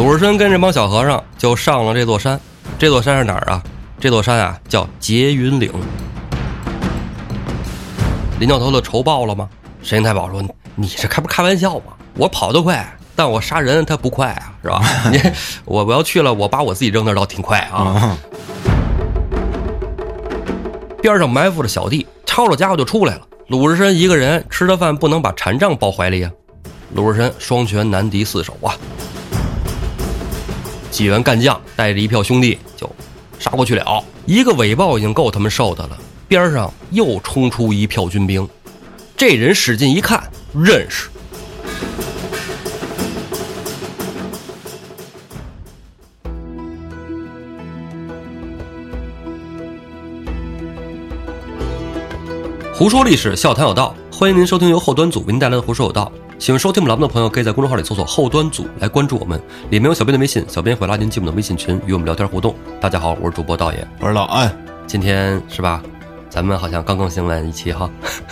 鲁智深跟这帮小和尚就上了这座山。这座山是哪儿啊？这座山啊叫劫云岭。林教头的仇报了吗？神行太保说：“你这开不开玩笑吗？我跑得快，但我杀人他不快啊，是吧？你我我要去了，我把我自己扔那儿倒挺快啊。啊，边上埋伏着小弟，抄着家伙就出来了。鲁智深一个人吃的饭不能把禅杖抱怀里啊。鲁智深双拳难敌四手啊。几员干将带着一票兄弟就杀过去了，一个尾豹已经够他们受的了，边上又冲出一票军兵。这人使劲一看，认识。胡说历史，笑谈有道，欢迎您收听由后端组为您带来的《胡说有道》。喜欢收听我们栏目的朋友，可以在公众号里搜索“后端组”来关注我们，里面有小编的微信，小编会拉您进我们的微信群，与我们聊天互动。大家好，我是主播道爷，我是老安，今天是吧？咱们好像刚更新完一期哈，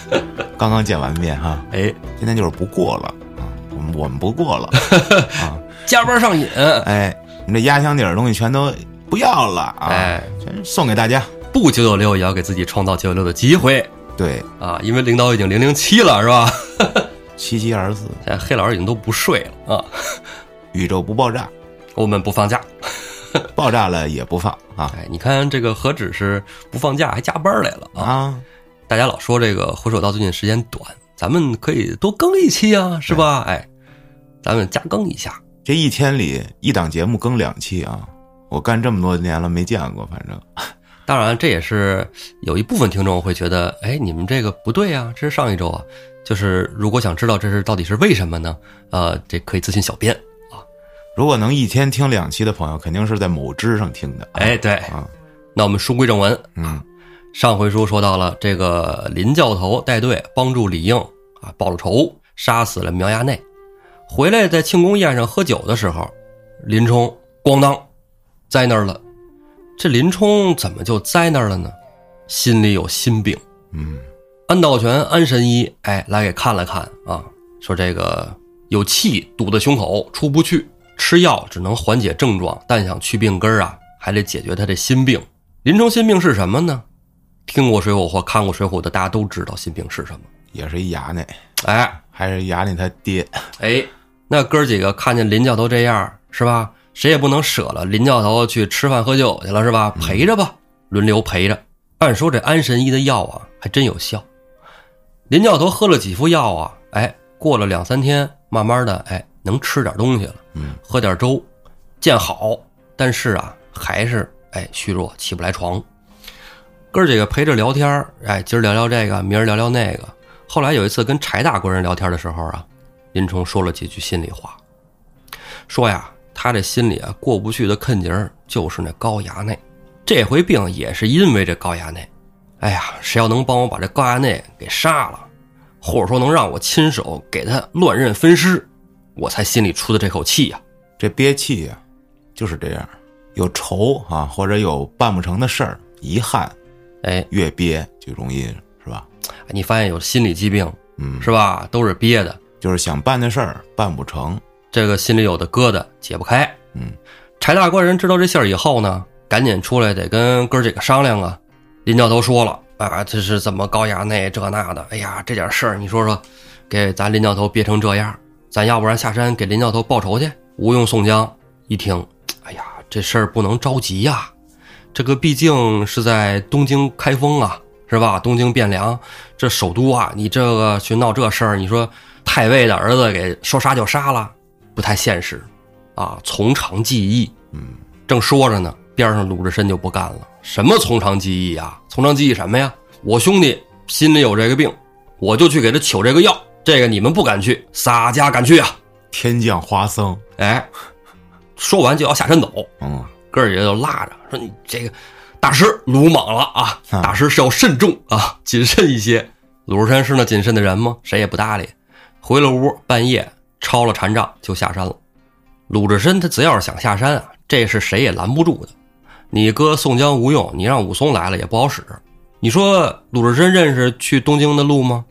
刚刚见完面哈，哎，今天就是不过了啊，我们我们不过了 啊，加班上瘾，哎，你这压箱底儿的东西全都不要了啊，哎，全送给大家。不九九六也要给自己创造九九六的机会对，啊！因为领导已经零零七了，是吧？七七二十四，现在黑老师已经都不睡了啊！宇宙不爆炸，我们不放假，爆炸了也不放啊哎，你看这个何止是不放假，还加班来了啊！啊！大家老说这个回首道最近时间短，咱们可以多更一期啊，是吧？哎，咱们加更一下。这一天里一档节目更两期啊，我干这么多年了没见过，反正 当然，这也是有一部分听众会觉得，哎，你们这个不对啊，这是上一周啊。就是如果想知道这是到底是为什么呢？呃，这可以咨询小编啊。如果能一天听两期的朋友，肯定是在某知上听的。啊哎，对，啊，那我们书归正文，嗯，上回书说到了这个林教头带队帮助李应啊报了仇，杀死了苗衙内，回来在庆功宴上喝酒的时候，林冲咣当栽那儿了。这林冲怎么就栽那儿了呢？心里有心病。嗯，安道全、安神医哎来给看了看啊，说这个有气堵在胸口出不去，吃药只能缓解症状，但想去病根儿啊，还得解决他这心病。林冲心病是什么呢？听过《水浒》或看过《水浒》的，大家都知道心病是什么。也是一衙内，哎还是衙内他爹。哎，那哥儿几个看见林教头这样是吧？谁也不能舍了林教头去吃饭喝酒去了是吧？陪着吧，轮流陪着。按说这安神医的药啊，还真有效。林教头喝了几副药啊，哎，过了两三天，慢慢的，哎，能吃点东西了，嗯，喝点粥，见好，但是啊，还是哎虚弱，起不来床。哥儿几个陪着聊天儿哎，今儿聊聊这个，明儿聊聊那个。后来有一次跟柴大官人聊天的时候啊，林冲说了几句心里话，说呀，他这心里啊过不去的坎节儿就是那高衙内，这回病也是因为这高衙内。哎呀，谁要能帮我把这高衙内给杀了，或者说能让我亲手给他乱刃分尸，我才心里出的这口气呀、这憋气呀、就是这样，有仇啊，或者有办不成的事儿，遗憾，哎，越憋就容易是吧？你发现有心理疾病嗯，是吧？都是憋的，就是想办的事儿办不成，这个心里有的疙瘩解不开。嗯，柴大官人知道这信儿以后呢，赶紧出来得跟哥儿几个商量啊。林教头说了啊，这是怎么高衙内这那的？哎呀，这点事儿你说说，给咱林教头憋成这样，咱要不然下山给林教头报仇去？吴用、宋江一听，哎呀，这事儿不能着急呀，这个毕竟是在东京开封啊，是吧？东京汴梁这首都啊，你这个去闹这事儿，你说太尉的儿子给说杀就杀了，不太现实啊。从长计议，嗯，正说着呢，边上鲁智深就不干了。什么从长计议啊？从长计议什么呀？我兄弟心里有这个病，我就去给他取这个药。这个你们不敢去，洒家敢去啊！天降花僧，哎，说完就要下山走，嗯，哥儿几个就拉着说：“你这个大师鲁莽了啊！啊大师是要慎重啊，谨慎一些。”鲁智深是那谨慎的人吗？谁也不搭理。回了屋，半夜抄了禅杖就下山了。鲁智深他只要是想下山啊，这是谁也拦不住的。你哥宋江、无用，你让武松来了也不好使。你说鲁智深认识去东京的路吗？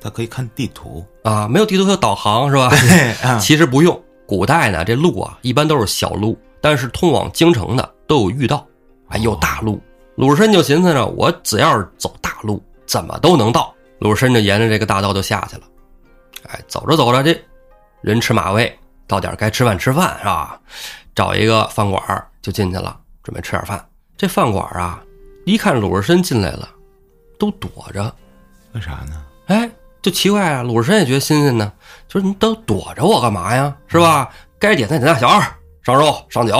他可以看地图，啊，没有地图有导航是吧？其实不用，古代呢，这路啊一般都是小路，但是通往京城的都有御道，哎，有大路。鲁智深就寻思着，我只要是走大路，怎么都能到。鲁智深就沿着这个大道就下去了。哎，走着走着，这人吃马喂，到点该吃饭吃饭是吧？找一个饭馆就进去了，准备吃点饭。这饭馆啊，一看鲁智深进来了，都躲着。为啥呢？哎，就奇怪啊！鲁智深也觉得新鲜呢，就是你都躲着我干嘛呀？是吧？该点菜点菜，小二上肉上酒。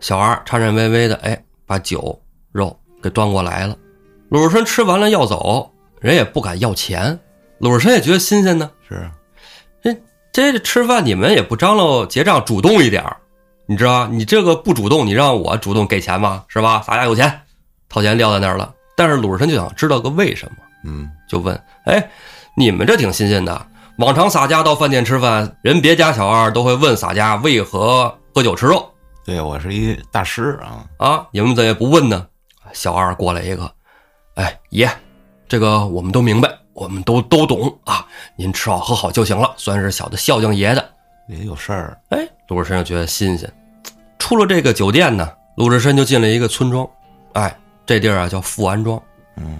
小二颤颤巍巍的，哎，把酒肉。给端过来了，鲁智深吃完了要走，人也不敢要钱。鲁智深也觉得新鲜呢，是，这这吃饭你们也不张罗结账，主动一点你知道你这个不主动，你让我主动给钱吗？是吧？洒家有钱，掏钱撂在那儿了。但是鲁智深就想知道个为什么，嗯，就问：哎，你们这挺新鲜的。往常洒家到饭店吃饭，人别家小二都会问洒家为何喝酒吃肉。对我是一大师啊啊，你们怎么也不问呢？小二过来一个，哎爷，这个我们都明白，我们都都懂啊。您吃好喝好就行了，算是小的孝敬爷的。也有事儿，哎，鲁智深就觉得新鲜。出了这个酒店呢，鲁智深就进了一个村庄，哎，这地儿啊叫富安庄。嗯，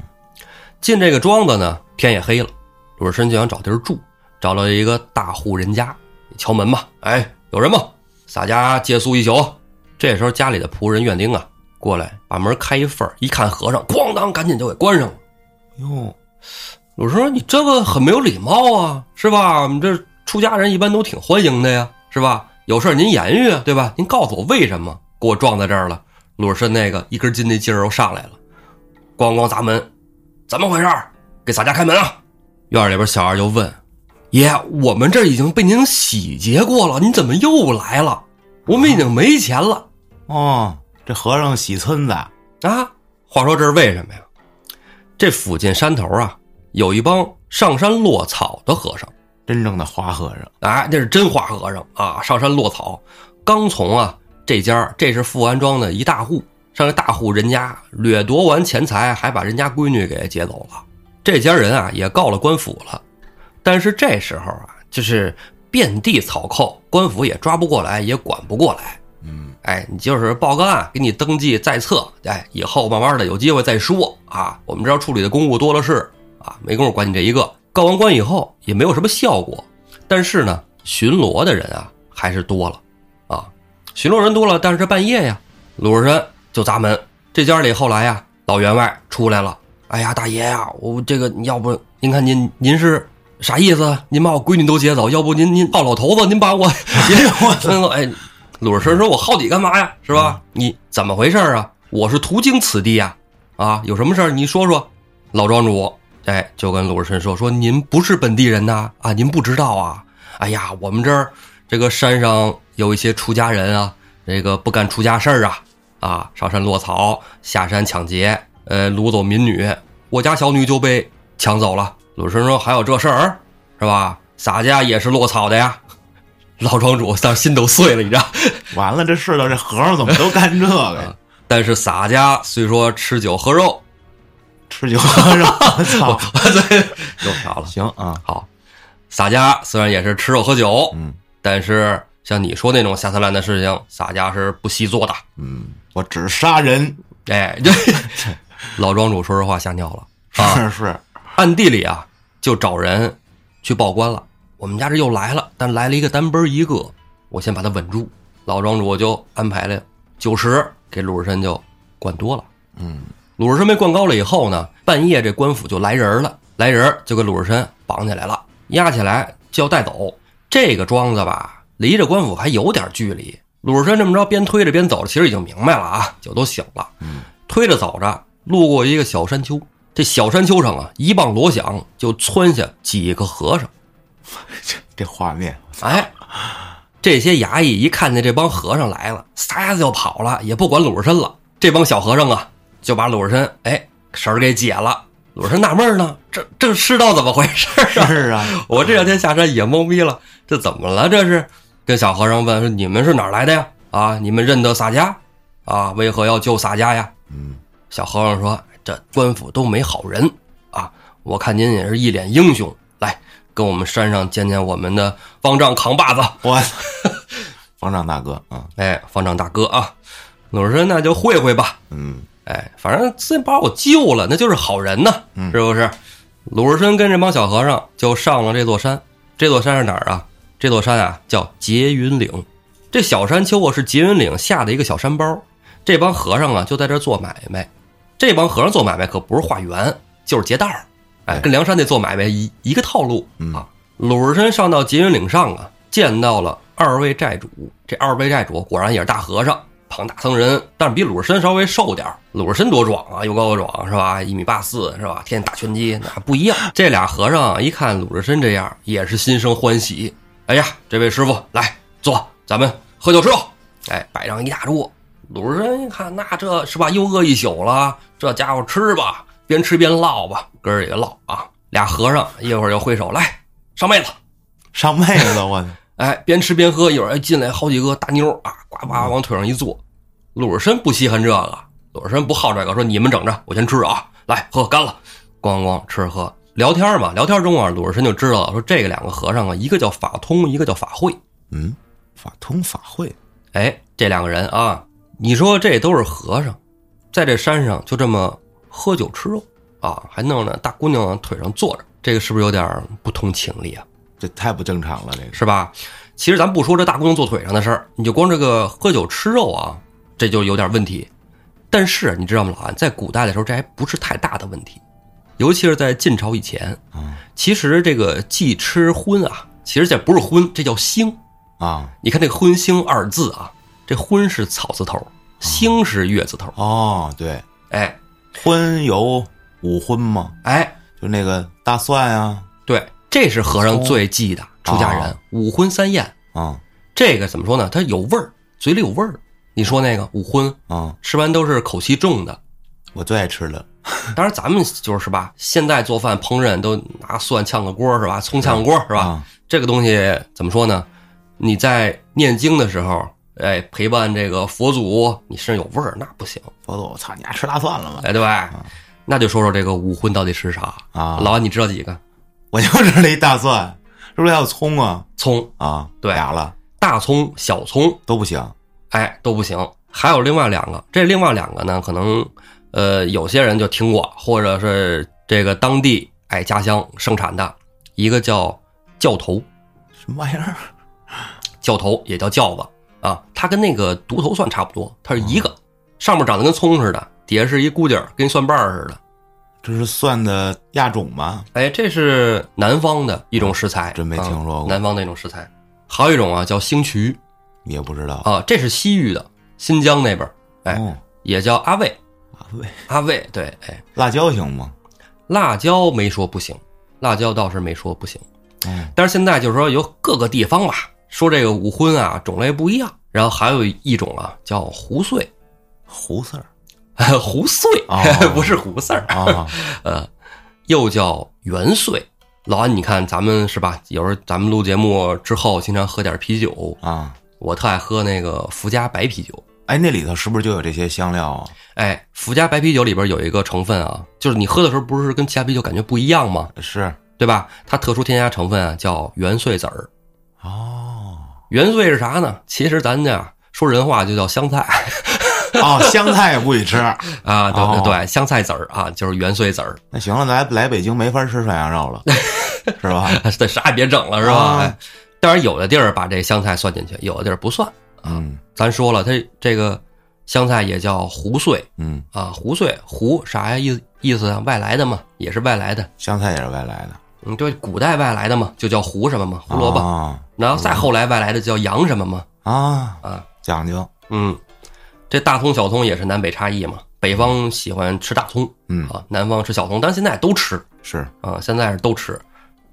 进这个庄子呢，天也黑了，鲁智深就想找地儿住，找了一个大户人家，敲门吧，哎，有人吗？洒家借宿一宿。这时候家里的仆人院丁啊。过来把门开一份一看和尚，咣当，赶紧就给关上了。哟，鲁智说：“你这个很没有礼貌啊，是吧？我们这出家人一般都挺欢迎的呀，是吧？有事您言语啊，对吧？您告诉我为什么给我撞在这儿了？”鲁智深那个一根筋那劲儿又上来了，咣咣砸门，怎么回事？给洒家开门啊！院里边小二就问：“爷，我们这已经被您洗劫过了，您怎么又来了？我们已经没钱了。”哦。这和尚洗村子啊？话说这是为什么呀？这附近山头啊，有一帮上山落草的和尚，真正的花和尚。哎，那是真花和尚啊！上山落草，刚从啊这家，这是富安庄的一大户，上这大户人家掠夺完钱财，还把人家闺女给劫走了。这家人啊也告了官府了，但是这时候啊，就是遍地草寇，官府也抓不过来，也管不过来。嗯，哎，你就是报个案，给你登记在册，哎，以后慢慢的有机会再说啊。我们这要处理的公务多了是啊，没工夫管你这一个。告完官以后也没有什么效果，但是呢，巡逻的人啊还是多了啊。巡逻人多了，但是这半夜呀，鲁智深就砸门。这家里后来呀，老员外出来了，哎呀，大爷呀，我这个要不您看您您是啥意思？您把我闺女都接走，要不您您抱老头子，您把我 我哎。鲁智深说：“我耗你干嘛呀？是吧？你怎么回事啊？我是途经此地呀，啊，有什么事儿你说说。”老庄主，哎，就跟鲁智深说：“说您不是本地人呐，啊，您不知道啊？哎呀，我们这儿这个山上有一些出家人啊，这个不干出家事儿啊，啊，上山落草，下山抢劫，呃，掳走民女，我家小女就被抢走了。”鲁智深说：“还有这事儿，是吧？洒家也是落草的呀。”老庄主当心都碎了，你知道？完了，这世道这和尚怎么都干这个？但是洒家虽说吃酒喝肉，吃酒喝肉，操，又飘了。行啊，好，洒家虽然也是吃肉喝酒，嗯，但是像你说那种下三滥的事情，洒家是不惜做的。嗯，我只杀人。哎，对，老庄主说实话吓尿了啊！是，暗地里啊，就找人去报官了。我们家这又来了，但来了一个单奔一个，我先把他稳住。老庄主就安排了九十给鲁智深就灌多了。嗯，鲁智深被灌高了以后呢，半夜这官府就来人了，来人就给鲁智深绑起来了，押起来就要带走。这个庄子吧，离着官府还有点距离。鲁智深这么着边推着边走着，其实已经明白了啊，酒都醒了。嗯，推着走着，路过一个小山丘，这小山丘上啊，一棒锣响就窜下几个和尚。这 这画面，哎，这些衙役一看见这帮和尚来了，撒丫子就跑了，也不管鲁智深了。这帮小和尚啊，就把鲁智深哎绳儿给解了。鲁智深纳闷呢，这这世道怎么回事啊？是啊，我这两天下山也懵逼了，这怎么了？这是跟小和尚问说：“你们是哪来的呀？啊，你们认得洒家？啊，为何要救洒家呀？”嗯，小和尚说：“这官府都没好人啊，我看您也是一脸英雄。”来跟我们山上见见我们的方丈扛把子，我 方丈大哥啊，哎，方丈大哥啊，鲁智深那就会会吧。嗯哎，反正先把我救了，那就是好人呐，嗯是不是？鲁智深跟这帮小和尚就上了这座山，这座山是哪儿啊？这座山啊叫结云岭。这小山丘啊是结云岭下的一个小山包，这帮和尚啊就在这做买卖。这帮和尚做买卖可不是化缘，就是劫道儿，哎，哎跟梁山那做买卖一一个套路嗯啊。鲁智深上到结云岭上啊，见到了二位寨主。这二位寨主果然也是大和尚，胖大僧人，但是比鲁智深稍微瘦点儿鲁智深多壮啊，又高又壮是吧？一米八四是吧？天天打拳击，那不一样。这俩和尚一看鲁智深这样，也是心生欢喜。哎呀，这位师傅来坐，咱们喝酒吃肉。哎，摆上一大桌。鲁智深一看，那这是吧？又饿一宿了，这家伙吃吧，边吃边唠吧，哥儿几个唠啊。俩和尚一会儿就挥手来上妹子，上妹子，我去，哎，边吃边喝，一会儿进来好几个大妞啊，呱呱往腿上一坐。鲁智深不稀罕这个，鲁智深不好这个，说你们整着，我先吃啊，来喝干了，咣咣吃喝聊天嘛，聊天中啊，鲁智深就知道了，说这个两个和尚啊，一个叫法通，一个叫法会。嗯，法通法会，哎，这两个人啊，你说这都是和尚，在这山上就这么喝酒吃肉啊，还弄着大姑娘腿上坐着，这个是不是有点不通情理啊？这太不正常了，这个是吧？其实咱不说这大姑娘坐腿上的事儿，你就光这个喝酒吃肉啊，这就有点问题。但是你知道吗，老安，在古代的时候，这还不是太大的问题，尤其是在晋朝以前。啊其实这个忌吃荤啊，其实这不是荤，这叫腥。啊你看这个“荤腥”二字啊，这“荤”是草字头，“腥”是月字头。哦，对，哎荤有五荤吗？哎，就那个大蒜啊，对，这是和尚最忌的出家人哦，五荤三宴。啊这个怎么说呢？它有味儿，嘴里有味儿。你说那个五荤，啊，吃完都是口气重的。我最爱吃了，当然，咱们就是是吧？现在做饭烹饪都拿蒜炝个锅是吧？葱炝个锅是吧？啊这个东西怎么说呢？你在念经的时候，哎，陪伴这个佛祖，你身上有味儿，那不行，佛祖，我操，你还吃大蒜了吗？哎，对吧？那就说说这个五荤到底是啥？啊，老安，你知道几个？我就吃了一大蒜，是不是还有葱啊？葱、啊，对俩了大葱、小葱，都不行哎，都不行。还有另外两个，这另外两个呢，可能呃有些人就听过，或者是这个当地哎家乡生产的，一个叫教头，什么玩意儿？教头也叫教子啊，它跟那个独头蒜差不多，它是一个，上面长得跟葱似的，底下是一箍劲儿，跟蒜瓣儿似的。这是蒜的亚种吗？哎，这是南方的一种食材，真没听说过啊南方的一种食材。还有一种啊叫星渠也不知道。啊，这是西域的，新疆那边儿，哎，哦，也叫阿魏。阿魏，阿魏，对，哎，辣椒行吗？辣椒没说不行，辣椒倒是没说不行。嗯，但是现在就是说有各个地方吧，说这个五荤啊种类不一样，然后还有一种啊叫胡碎，胡丝儿 胡碎、哦 不是胡四儿，啊，呃，又叫元岁。老安，你看咱们是吧？有时候咱们录节目之后，经常喝点啤酒，啊，我特爱喝那个福佳白啤酒。哎，那里头是不是就有这些香料啊？哎，福佳白啤酒里边有一个成分啊，就是你喝的时候不是跟其他啤酒感觉不一样吗？是对吧？它特殊添加成分啊叫元穗籽儿。哦元穗是啥呢？其实咱家说人话就叫香菜 哦，香菜也不许吃。啊，对对哦对，香菜籽儿啊，就是元穗籽儿。那行了，来来北京没法吃涮羊肉了，是吧？这啥也别整了，是吧？当然，有的地儿把这香菜算进去，有的地儿不算。嗯咱说了，它这个香菜也叫胡穗嗯，啊，胡穗胡啥呀？意意思啊？外来的嘛，也是外来的。香菜也是外来的，嗯，对，古代外来的嘛，就叫胡什么嘛，胡萝卜。啊然后再后来外来的叫洋什么嘛，啊啊，讲究。嗯，这大葱小葱也是南北差异嘛，北方喜欢吃大葱嗯，啊，南方吃小葱，但是现在都吃是。啊，现在是都吃。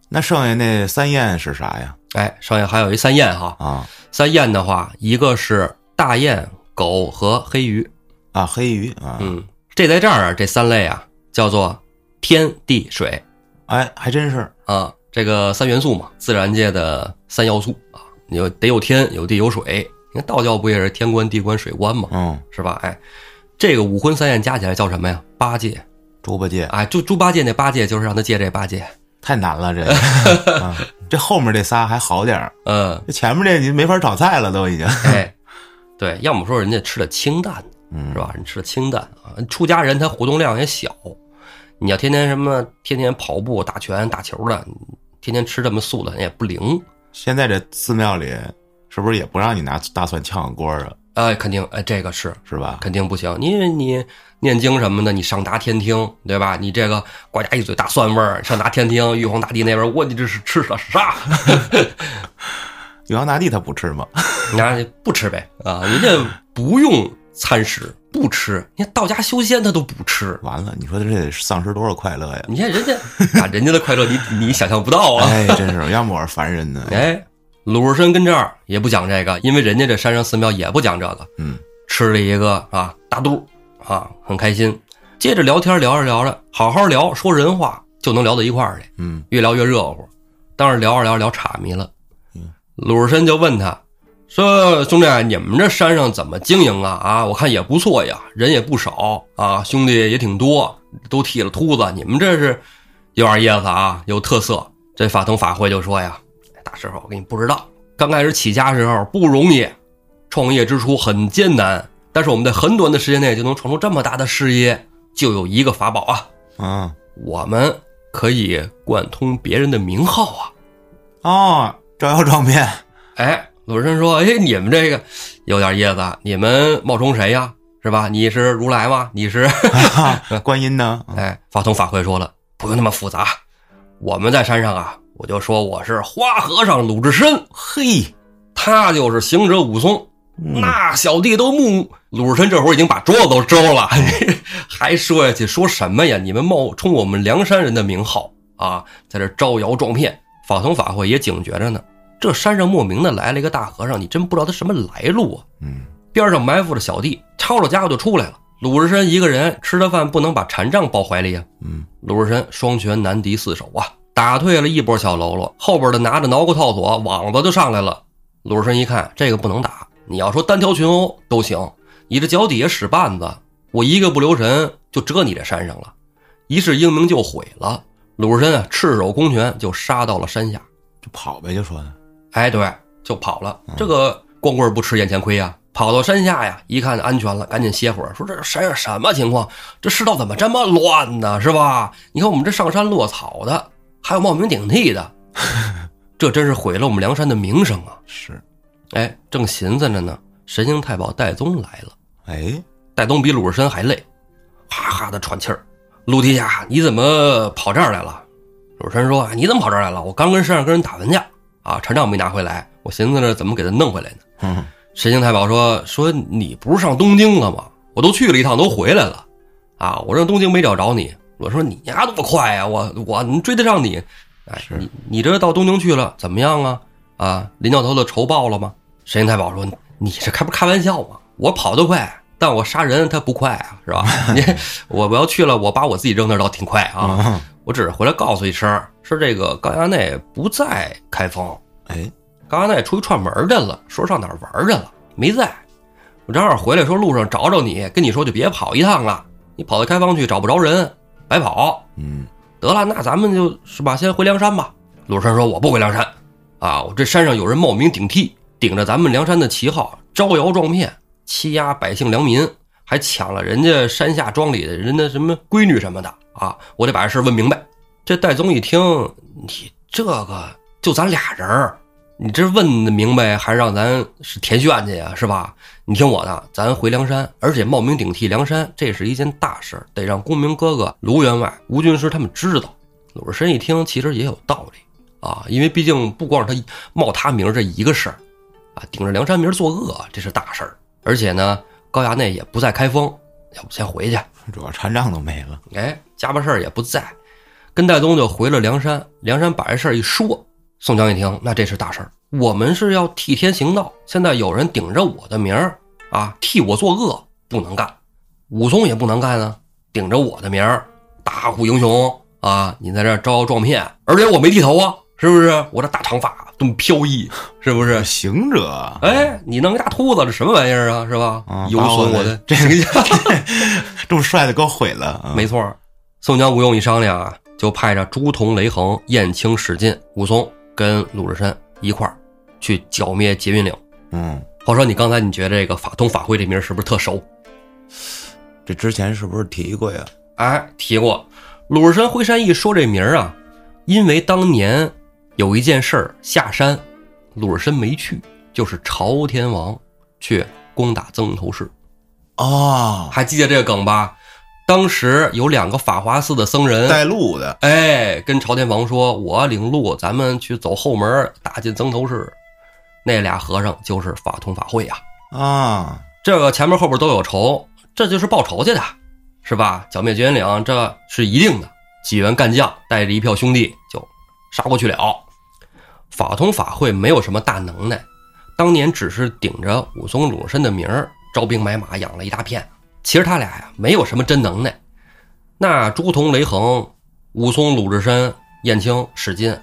那剩下那三宴是啥呀？哎，剩下还有一三宴哈，啊三宴的话，一个是大雁、狗和黑鱼，啊，黑鱼啊，嗯，这在这儿啊，这三类啊叫做天地水哎，还真是。啊，这个三元素嘛，自然界的三要素啊，你有得有天有地有水，你看道教不也是天官地官水官嘛，嗯，是吧？哎，这个五荤三宴加起来叫什么呀？八戒，猪八戒哎，就猪八戒那八戒就是让他戒这八戒，太难了，这个。啊，这后面这仨还好点儿，嗯，这前面这你没法炒菜了，都已经。哎，对，要么说人家吃的清淡，嗯是吧？人吃的清淡啊，出家人他活动量也小，你要天天什么天天跑步、打拳、打球的，天天吃这么素的，人也不灵。现在这寺庙里是不是也不让你拿大蒜炝个锅啊？哎，肯定，哎，这个是是吧？肯定不行。你你念经什么的，你上达天听，对吧？你这个呱家一嘴大蒜味儿，上达天听，玉皇大帝那边，我你这是吃了啥？玉皇大帝他不吃吗？那不吃呗啊，人家不用餐食，不吃。你看道家修仙他都不吃，完了，你说这得丧失多少快乐呀？你看人家啊，人家的快乐你你想象不到啊。哎，真是，要么我是凡人呢。哎，鲁智深跟这儿也不讲这个，因为人家这山上寺庙也不讲这个。嗯，吃了一个啊大肚啊，很开心。接着聊天，聊着聊着，好好聊，说人话就能聊到一块儿去，嗯越聊越热乎。但是聊着聊着聊岔迷了，嗯鲁智深就问他说：“兄弟，你们这山上怎么经营啊？啊，我看也不错呀，人也不少啊，兄弟也挺多，都剃了秃子，你们这是有点意思啊，有特色。”这法通法会就说呀：“哎大师傅，我给你不知道，刚开始起家时候不容易，创业之初很艰难，但是我们在很短的时间内就能闯出这么大的事业，就有一个法宝啊，啊我们可以贯通别人的名号啊。哦，招摇撞骗。哎，鲁智深说：“哎，你们这个有点意思，你们冒充谁呀？是吧？你是如来吗？你是？观音呢？哎，法通法会说了，不用那么复杂，我们在山上啊，我就说我是花和尚鲁智深，嘿，他就是行者武松。”嗯那小弟都木鲁智深这会儿已经把桌子都周了，还说下去说什么呀？你们冒充我们梁山人的名号啊，在这招摇撞骗。法同法会也警觉着呢，这山上莫名的来了一个大和尚，你真不知道他什么来路啊！嗯边上埋伏着小弟，抄着家伙就出来了。鲁智深一个人吃了饭，不能把禅杖抱怀里呀。嗯，鲁智深双拳难敌四手啊，打退了一波小喽啰，后边的拿着挠骨套索，网子就上来了。鲁智深一看，这个不能打，你要说单挑群殴都行，你这脚底下使绊子，我一个不留神就折你这山上了，一世英名就毁了。鲁智深啊，赤手空拳就杀到了山下。就跑呗，就说呢。哎，对，就跑了。这个光棍不吃眼前亏呀、跑到山下呀，一看安全了，赶紧歇会儿。说这山上什么情况？这世道怎么这么乱呢？是吧？你看我们这上山落草的，还有冒名顶替的，这真是毁了我们梁山的名声啊！是，哎，正寻思着呢，神行太保戴宗来了。哎，戴宗比鲁智深还累，哈哈的喘气儿。陆地下，你怎么跑这儿来了？鲁智深说：“你怎么跑这儿来了？我刚跟山上跟人打完架啊，禅杖没拿回来，我寻思着怎么给他弄回来呢。”嗯，神行太保说：“说你不是上东京了吗？我都去了一趟，都回来了，啊，我上东京没找着你。我说你丫多快呀、我我能追得上你？哎，你你这到东京去了怎么样啊？啊，林教头的仇报了吗？”神行太保说：“你这开不开玩笑吗？我跑得快，但我杀人他不快啊，是吧？你我我要去了，我把我自己扔那儿倒挺快啊。啊，我只是回来告诉一声，是这个高衙内不在开封。”哎，高衙内出去串门去了，说上哪儿玩去了，没在。我正好回来，说路上找找你，跟你说就别跑一趟了，你跑到开封去找不着人，白跑。嗯，得了，那咱们就是吧，先回梁山吧。鲁智深说：“我不回梁山，啊，我这山上有人冒名顶替，顶着咱们梁山的旗号，招摇撞骗，欺压百姓良民，还抢了人家山下庄里的人的什么闺女什么的啊！我得把这事问明白。”这戴宗一听，你这个就咱俩人儿，你这问的明白，还让咱是填炫去呀，是吧？你听我的，咱回梁山，而且冒名顶替梁山，这是一件大事儿，得让公明哥哥、卢员外、吴军师他们知道。鲁智深一听，其实也有道理啊，因为毕竟不光是他冒他名儿这一个事儿，啊，顶着梁山名儿作恶，这是大事儿。而且呢，高衙内也不在开封，要不先回去。主要禅杖都没了。哎，家巴事儿也不在，跟戴宗就回了梁山。梁山把这事儿一说，宋江一听，那这是大事儿，我们是要替天行道。现在有人顶着我的名儿啊，替我作恶，不能干。武松也不能干啊，顶着我的名儿，大虎英雄啊，你在这招摇撞骗，而且我没剃头啊，是不是？我这大长发这么飘逸，是不是？行者，哎，你弄个大秃子，这什么玩意儿啊？是吧？有损我的这形象。这么帅的给我毁了。啊没错，宋江、吴用一商量啊，就派着朱仝、雷横、燕青、史进、武松跟鲁智深一块儿去剿灭劫云岭。嗯，话说你刚才你觉得这个法通法会这名儿是不是特熟？这之前是不是提过呀？哎，提过。鲁智深回山一说这名儿啊，因为当年有一件事儿下山，鲁智深没去，就是朝天王去攻打曾头市，哦，还记得这个梗吧？当时有两个法华寺的僧人，带路的，哎，跟朝天王说：“我领路，咱们去走后门，打进曾头市。”那俩和尚就是法通法会呀、啊，这个前面后边都有仇，这就是报仇去的，是吧？剿灭绝云岭，这是一定的。几员干将带着一票兄弟就杀过去了。法通法会没有什么大能耐，当年只是顶着武松、鲁智深的名儿招兵买马，养了一大片。其实他俩呀，没有什么真能耐。那朱仝、雷横、武松、鲁智深、燕青、史进，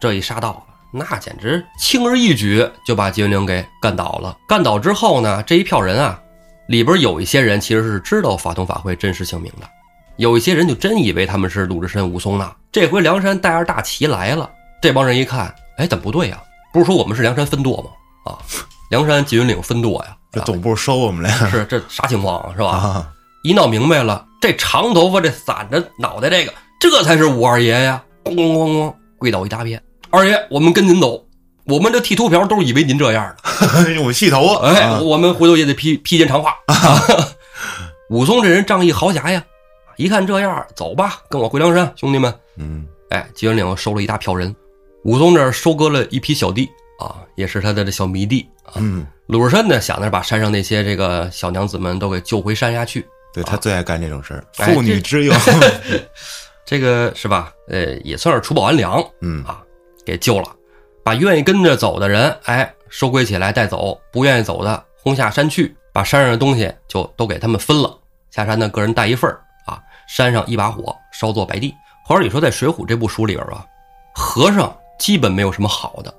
这一杀到，那简直轻而易举就把劫云岭给干倒了。干倒之后呢，这一票人啊，里边有一些人其实是知道法通法会真实姓名的，有一些人就真以为他们是鲁智深、武松呢。这回梁山带着大旗来了，这帮人一看，哎，怎么不对呀？不是说我们是梁山分舵吗？啊，梁山劫云岭分舵呀，这总部收我们俩是这啥情况啊？是吧？啊，一闹明白了，这长头发、这散着脑袋这个，这才是武二爷呀！咣咣咣咣，跪倒一大片。二爷，我们跟您走，我们这剃秃瓢都是以为您这样的。用剃头啊，哎，啊我们回头也得披披肩长发。武松这人仗义豪侠呀，一看这样，走吧，跟我回梁山，兄弟们。嗯，哎，劫云岭收了一大票人，武松这儿收割了一批小弟啊，也是他的这小迷弟啊。嗯，鲁智深呢，想的是把山上那些这个小娘子们都给救回山下去。对他最爱干这种事儿，哎妇女之友，这个是吧？呃，也算是除暴安良嗯啊，给救了，把愿意跟着走的人，哎，收归起来带走；不愿意走的，轰下山去，把山上的东西就都给他们分了。下山的个人带一份儿啊，山上一把火烧作白地。或者你说在《水浒》这部书里边吧，和尚基本没有什么好的，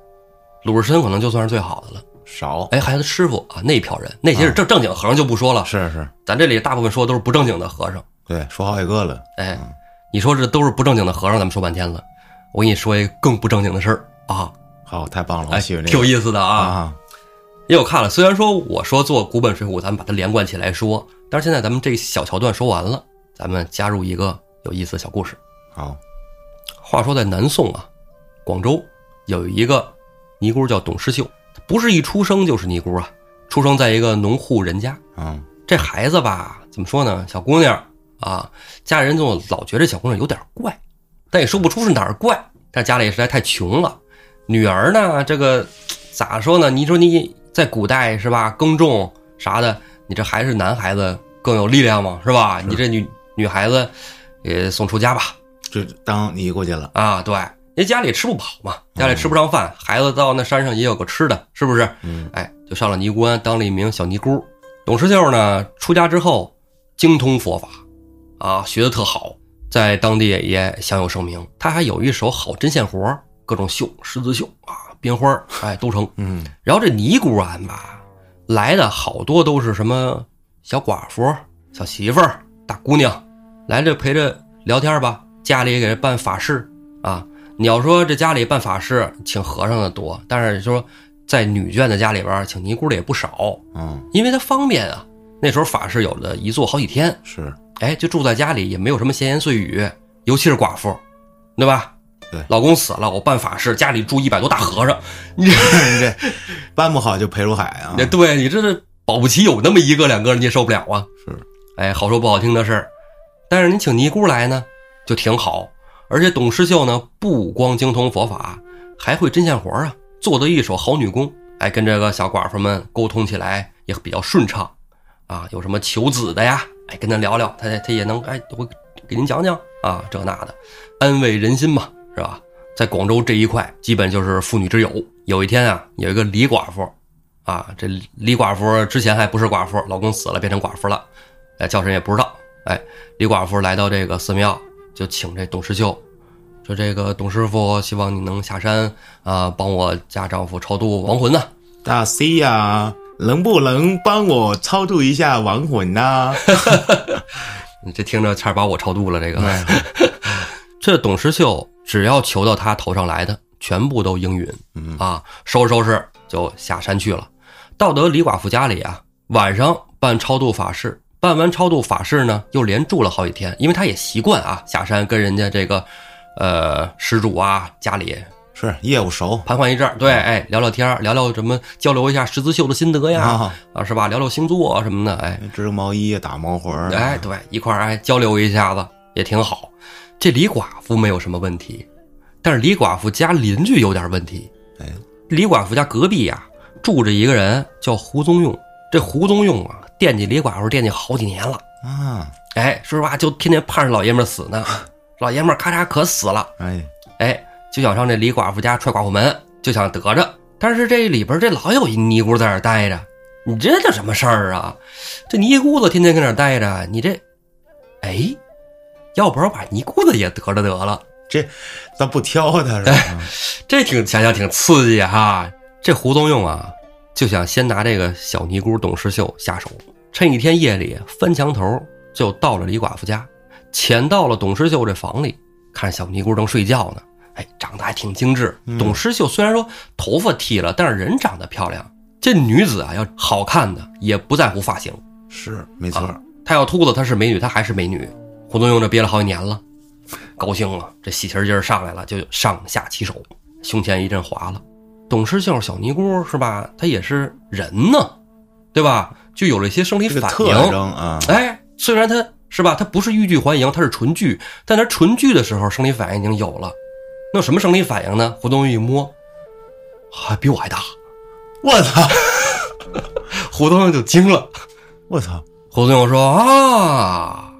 鲁智深可能就算是最好的了。少。哎，还有他师傅啊，那票人，那些是正正经和尚就不说了，是是，咱这里大部分说的都是不正经的和尚。对，说好几个了，哎，你说这都是不正经的和尚，咱们说半天了。我跟你说一个更不正经的事儿。啊，好，太棒了，喜欢这个。挺有意思的啊。啊，因为我看了，虽然说我说做古本水浒，咱们把它连贯起来说，但是现在咱们这小桥段说完了，咱们加入一个有意思的小故事。好，话说在南宋啊，广州有一个尼姑叫董世秀，不是一出生就是尼姑啊，出生在一个农户人家。嗯，这孩子吧，怎么说呢？小姑娘啊，家人就老觉得这小姑娘有点怪，但也说不出是哪儿怪。但家里实在太穷了，女儿呢，这个咋说呢？你说你在古代是吧，耕种啥的，你这还是男孩子更有力量嘛，是吧？你这女女孩子也送出家吧，就当尼姑去了，啊，对，因为家里吃不饱嘛，家里吃不上饭，孩子到那山上也有个吃的，是不是？嗯，哎，就上了尼姑庵，当了一名小尼姑。董石秀呢，出家之后精通佛法，啊，学的特好，在当地也享有盛名。他还有一手好针线活各种绣，十字绣啊，编花儿哎，都成。嗯，然后这尼姑庵吧，来的好多都是什么小寡妇、小媳妇儿、大姑娘，来这陪着聊天吧。家里也给人办法事啊，你要说这家里办法事，请和尚的多，但是说在女眷的家里边请尼姑的也不少，嗯，因为它方便啊。那时候法事有的一坐好几天，是，哎，就住在家里，也没有什么闲言碎语，尤其是寡妇，对吧？对老公死了，我办法事，家里住一百多大和尚，你这这办不好就赔如海啊，那 对你这是保不齐有那么一个两个你也受不了啊。是，哎，好说不好听的事儿，但是你请尼姑来呢，就挺好。而且董师秀呢，不光精通佛法，还会针线活啊，做得一手好女工。哎，跟这个小寡妇们沟通起来也比较顺畅，啊，有什么求子的呀，哎，跟他聊聊，他他也能哎，我给您讲讲啊，这那的，安慰人心嘛，是吧？在广州这一块，基本就是妇女之友。有一天啊，有一个李寡妇，啊，这李寡妇之前还不是寡妇，老公死了变成寡妇了，哎，叫谁也不知道。哎，李寡妇来到这个寺庙，就请这董师秀，说这个董师傅希望你能下山啊，帮我家丈夫超度亡魂呢、大 C 呀，能不能帮我超度一下亡魂呐？你 这听着差点把我超度了，这个。哎 这董石秀只要求到他头上来的，全部都应允嗯啊，收拾收拾就下山去了。到得李寡妇家里啊，晚上办超度法事，办完超度法事呢，又连住了好几天，因为他也习惯啊，下山跟人家这个，呃，施主啊家里是业务熟盘桓一阵儿，对，哎，聊聊天儿，聊聊什么，交流一下十字绣的心得呀，啊，啊，是吧？聊聊星座什么的，哎，织个毛衣打毛活儿哎，对，一块儿哎交流一下子也挺好。这李寡妇没有什么问题，但是李寡妇家邻居有点问题。哎，李寡妇家隔壁呀、住着一个人叫胡宗用。这胡宗用啊，惦记李寡妇惦记好几年了。啊，哎，说实话，就天天盼着老爷们死呢。老爷们咔嚓可死了，哎，哎，就想上这李寡妇家踹寡妇门，就想得着。但是这里边这老有一尼姑在那儿待着，你这叫什么事儿啊？这尼姑子天天跟那儿待着，你这，哎，要不然把尼姑子也得了得了，这咱不挑他是吧？这挺想想挺刺激哈。这胡宗用啊，就想先拿这个小尼姑董世秀下手，趁一天夜里翻墙头就到了李寡妇家，潜到了董世秀这房里，看小尼姑正睡觉呢。哎，长得还挺精致。董世秀虽然说头发剃了，但是人长得漂亮。这女子啊，要好看的也不在乎发型。是没错，她要秃子，她是美女，她还是美女。胡宗庸这憋了好几年了，高兴了，这喜气劲儿上来了，就上下其手，胸前一阵划了。董世秀小尼姑是吧？她也是人呢，对吧？就有了一些生理反应。啊，哎，虽然它是吧，它不是欲拒还迎，它是纯拒，但它纯拒的时候，生理反应已经有了。那什么生理反应呢？胡东玉一摸，还比我还大，我操，胡东玉就惊了。我操，胡宗用说啊，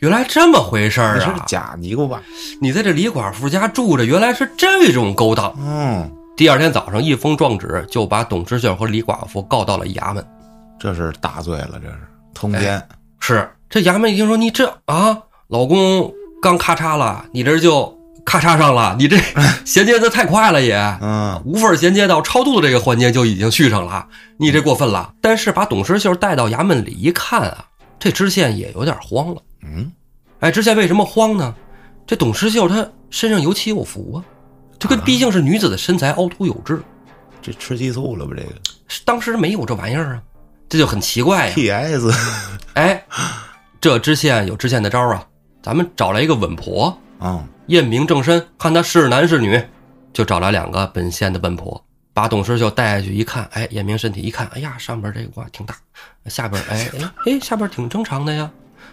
原来这么回事儿那是啊！假尼姑吧？你在这李寡妇家住着，原来是这种勾当。嗯，第二天早上一封状纸就把董知县和李寡妇告到了衙门。这是大罪了，这是通奸，是这衙门一听说你这啊，老公刚咔嚓了，你这就咔嚓上了，你这 衔接的太快了也。嗯，无缝衔接到超度的这个环节就已经续上了，你这过分了。但是把董石秀带到衙门里一看啊，这知县也有点慌了。嗯，哎，知县为什么慌呢？这董石秀她身上有起有伏啊，这个毕竟是女子的身材凹凸有致，这吃激素了吧？这个当时没有这玩意儿啊，这就很奇怪呀、PS，哎，这知县有知县的招儿啊，咱们找来一个稳婆，啊，验明正身，看她是男是女，就找来两个本县的稳婆，把董师秀带下去一看，哎，验明身体一看，哎呀，上边这个哇挺大，下边哎哎哎下边挺正常的呀，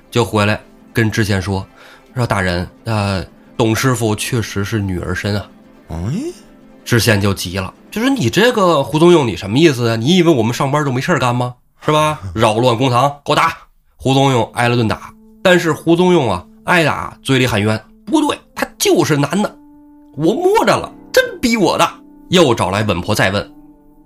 就回来跟知县说，说大人，呃，董师傅确实是女儿身啊。哎，知县就急了，就说你这个胡宗用，你什么意思啊？你以为我们上班就没事儿干吗？是吧？扰乱公堂，给我打！胡宗用挨了顿打，但是胡宗用啊，挨打嘴里喊冤，不对，他就是男的，我摸着了，真逼我的。又找来稳婆再问，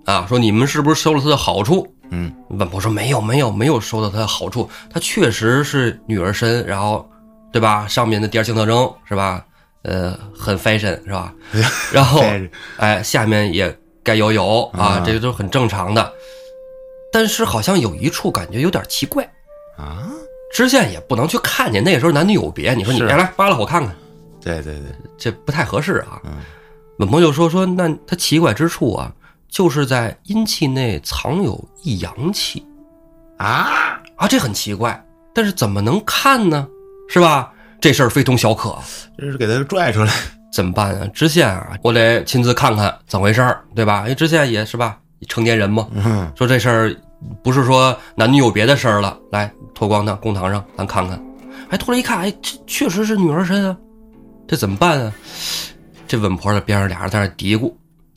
啊，说你们是不是收了他的好处？嗯，稳婆说没有，没有，没有收到他的好处，他确实是女儿身，然后，对吧？上面的第二性特征是吧？呃，很 fashion 是吧？然后，哎，下面也该有有啊，啊这个都很正常的。但是好像有一处感觉有点奇怪，啊，知县也不能去看见，那时候男女有别。你说你别来来扒拉我看看，对对对，这不太合适啊。嗯稳婆就说说，那他奇怪之处啊，就是在阴气内藏有一阳气啊，啊，这很奇怪。但是怎么能看呢？是吧？这事儿非同小可，这是给他拽出来，怎么办啊？知县啊，我得亲自看看怎么回事儿，对吧？因为知县也是吧，成年人嘛，嗯，说这事儿不是说男女有别的事儿了，来脱光他公堂上咱看看。哎，脱了一看，哎，这确实是女儿身啊，这怎么办啊？这稳婆在边上俩人在那嘀咕，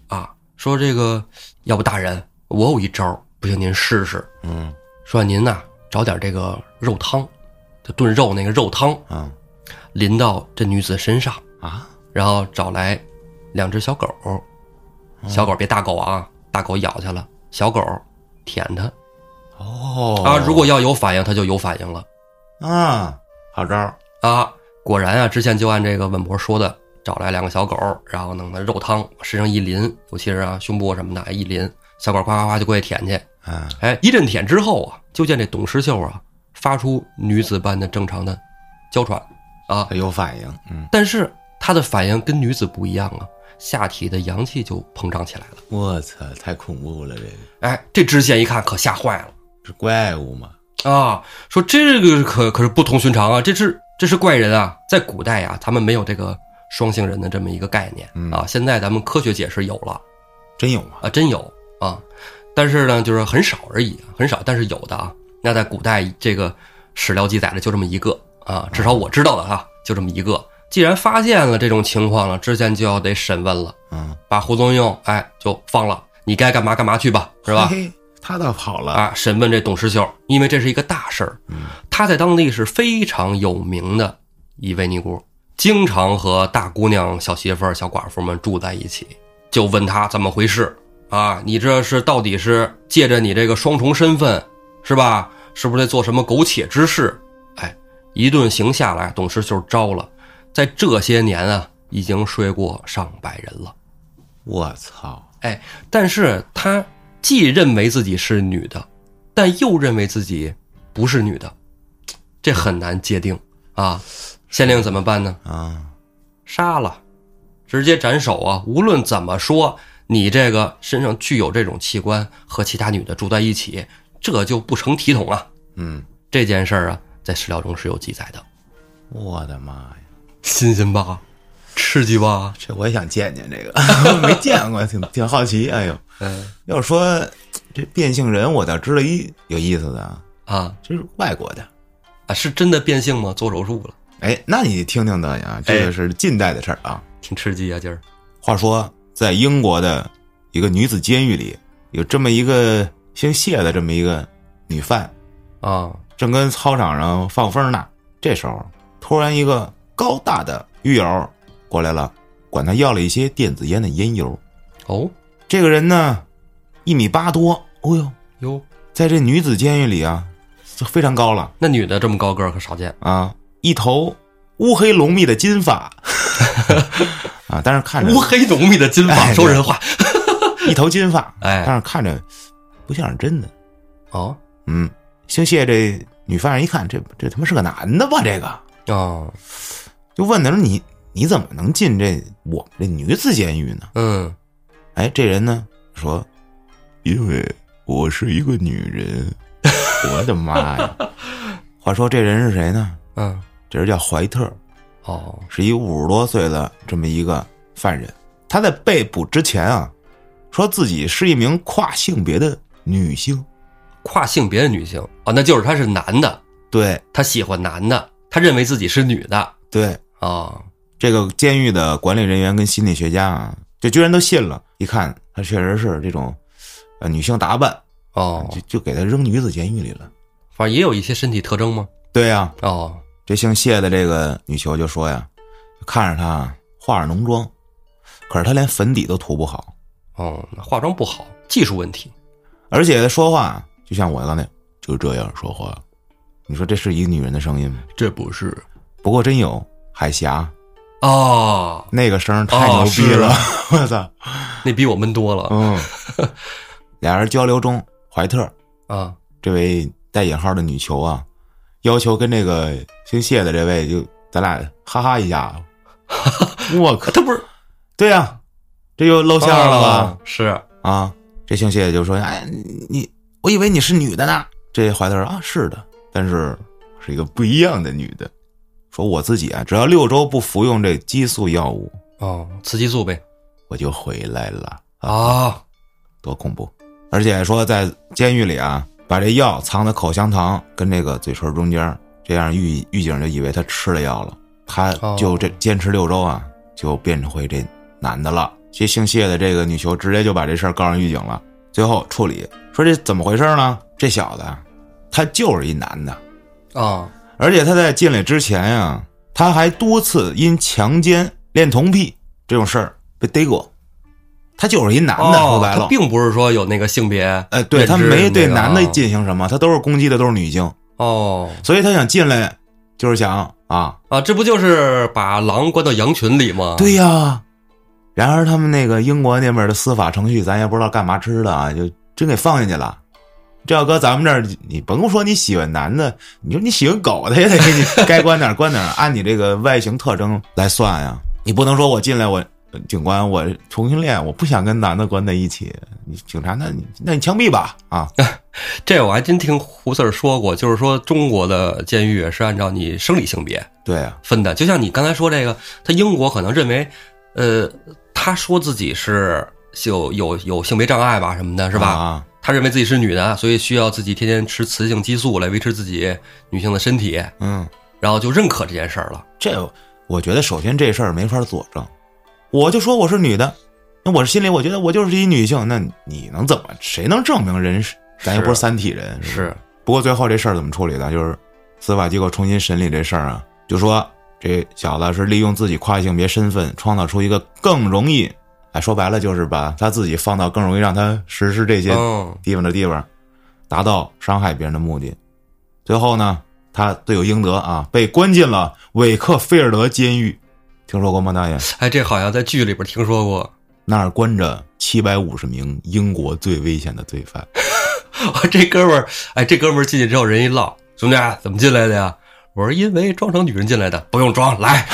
啊，说这个要不大人，我有一招儿，不行您试试。嗯。说您呐、找点这个肉汤，就炖肉那个肉汤，啊淋到这女子身上，啊，然后找来两只小狗，小狗别大狗啊，大狗咬去了，小狗舔它。哦啊，如果要有反应，它就有反应了啊，好招儿，啊。果然啊，之前就按这个稳婆说的，找来两个小狗，然后弄的肉汤身上一淋，尤其是啊胸部什么的哎一淋，小狗夸夸夸就过去舔去。啊，哎，一阵舔之后啊，就见这董石秀啊发出女子般的正常的娇喘啊，有反应，嗯但是他的反应跟女子不一样啊。下体的阳气就膨胀起来了。我操，太恐怖了！这个哎，这知县一看可吓坏了是怪物吗？啊，说这个可可是不同寻常啊，这是这是怪人啊，在古代呀、他们没有这个双性人的这么一个概念啊，现在咱们科学解释有了。真有吗？啊，真有啊，但是呢，就是很少而已，很少，但是有的啊。那在古代，这个史料记载的就这么一个啊，至少我知道的哈、就这么一个。既然发现了这种情况了，之前就要得审问了，嗯，把胡宗用哎就放了，你该干嘛干嘛去吧，是吧？嘿嘿他倒跑了。啊，审问这董石秀，因为这是一个大事儿，他在当地是非常有名的一位尼姑，经常和大姑娘、小媳妇儿、小寡妇们住在一起，就问他怎么回事啊？你这是到底是借着你这个双重身份，是吧？是不是在做什么苟且之事？哎，一顿刑下来，董石秀招了，在这些年啊，已经睡过上百人了。我操！哎，但是他既认为自己是女的，但又认为自己不是女的，这很难界定啊。县令怎么办呢？啊，杀了，直接斩首啊！无论怎么说，你这个身上具有这种器官，和其他女的住在一起，这就不成体统啊。嗯，这件事儿啊，在史料中是有记载的，我的妈呀！新鲜吧？刺激吧？这我也想见见这个，没见过，挺挺好奇。哎呦，嗯 要说这变性人，我倒知道一有意思的，啊这是外国的。啊，是真的变性吗？做手术了，哎，那你听听的呀，这个是近代的事儿啊。挺刺激啊，今儿话说，在英国的一个女子监狱里，有这么一个姓谢的这么一个女犯，啊正跟操场上放风呢。这时候，突然一个高大的狱友过来了，管他要了一些电子烟的烟油。哦这个人呢，一米八多，哦呦，哟。在这女子监狱里啊，就非常高了那女的这么高个儿可少见，啊，一头乌黑浓密的金发 啊，但是看着乌黑浓密的金发，哎说人话。一头金发，哎但是看着不像是真的。哦嗯，姓谢这女犯人一看，这这他妈是个男的吧？这个哦，就问他说：“你你怎么能进这我们这女子监狱呢嗯，？”哎，这人呢说：“因为我是一个女人。”我的妈呀！话说这人是谁呢？嗯，这人叫怀特，哦，是一五十多岁的这么一个犯人。他在被捕之前啊，说自己是一名跨性别的女性。跨性别的女性哦，那就是他是男的，对他喜欢男的，他认为自己是女的对，哦，这个监狱的管理人员跟心理学家啊，就居然都信了。一看她确实是这种，呃，女性打扮，哦，就就给她扔女子监狱里了。反正也有一些身体特征吗？对呀、哦，这姓谢的这个女囚就说呀，看着她化着浓妆，可是她连粉底都涂不好，哦，那化妆不好，技术问题。而且他说话就像我刚才就这样说话。你说这是一个女人的声音吗？这不是不过真有海峡哦，那个声儿太哦牛逼了，是我操！那比我闷多了嗯，俩人交流中，怀特啊。这位带引号的女囚啊，要求跟这个姓谢的这位就咱俩哈哈一下。我靠，他不是对呀、这又露馅了吧？哦是啊，这姓谢就说：“哎，你我以为你是女的呢。”这怀特说：“啊，是的，但是是一个不一样的女的。说我自己啊，只要六周不服用这激素药物，哦，雌激素呗我就回来了。啊多恐怖！而且说在监狱里啊，把这药藏在口香糖跟这个嘴唇中间，这样狱狱警就以为他吃了药了，他就这坚持六周啊，就变成回这男的了。这姓谢的这个女囚直接就把这事儿告诉狱警了，最后处理说这怎么回事呢？这小子啊他就是一男的，啊而且他在进来之前呀、他还多次因强奸、恋童癖这种事儿被逮过。他就是一男的，说哦，白了，并不是说有那个性别认知那个啊，呃，对他没对男的进行什么，他都是攻击的都是女性，哦所以他想进来就是想啊，啊，这不就是把狼关到羊群里吗？对呀。然而他们那个英国那边的司法程序，咱也不知道干嘛吃的啊，就真给放进去了。这要搁咱们这儿，你甭说你喜欢男的，你说你喜欢狗的也得给你该关哪儿关哪儿，按你这个外形特征来算呀。你不能说我进来我警官，我同性恋，我不想跟男的关在一起。你警察，那你那你枪毙吧啊！这我还真听胡四儿说过，就是说中国的监狱是按照你生理性别对啊，分的，就像你刚才说这个，他英国可能认为，呃，他说自己是有有有性别障碍吧什么的，是吧？啊，他认为自己是女的，所以需要自己天天吃雌性激素来维持自己女性的身体，嗯，然后就认可这件事儿了。这我觉得首先这事儿没法佐证，我就说我是女的，那我心里我觉得我就是一女性，那你能怎么？谁能证明人是？咱又不是三体人，吧是，不过最后这事儿怎么处理的？就是司法机构重新审理这事儿啊，就说这小子是利用自己跨性别身份，创造出一个更容易，哎，说白了就是把他自己放到更容易让他实施这些嗯，地方的地方，达到伤害别人的目的。最后呢，他罪有应得啊，被关进了韦克菲尔德监狱。听说过吗，大爷？哎，这好像在剧里边听说过。那儿关着七百五十名英国最危险的罪犯。这哥们儿，哎，这哥们儿进去之后，人一唠，兄弟啊怎么进来的呀？我是因为装成女人进来的，不用装，来，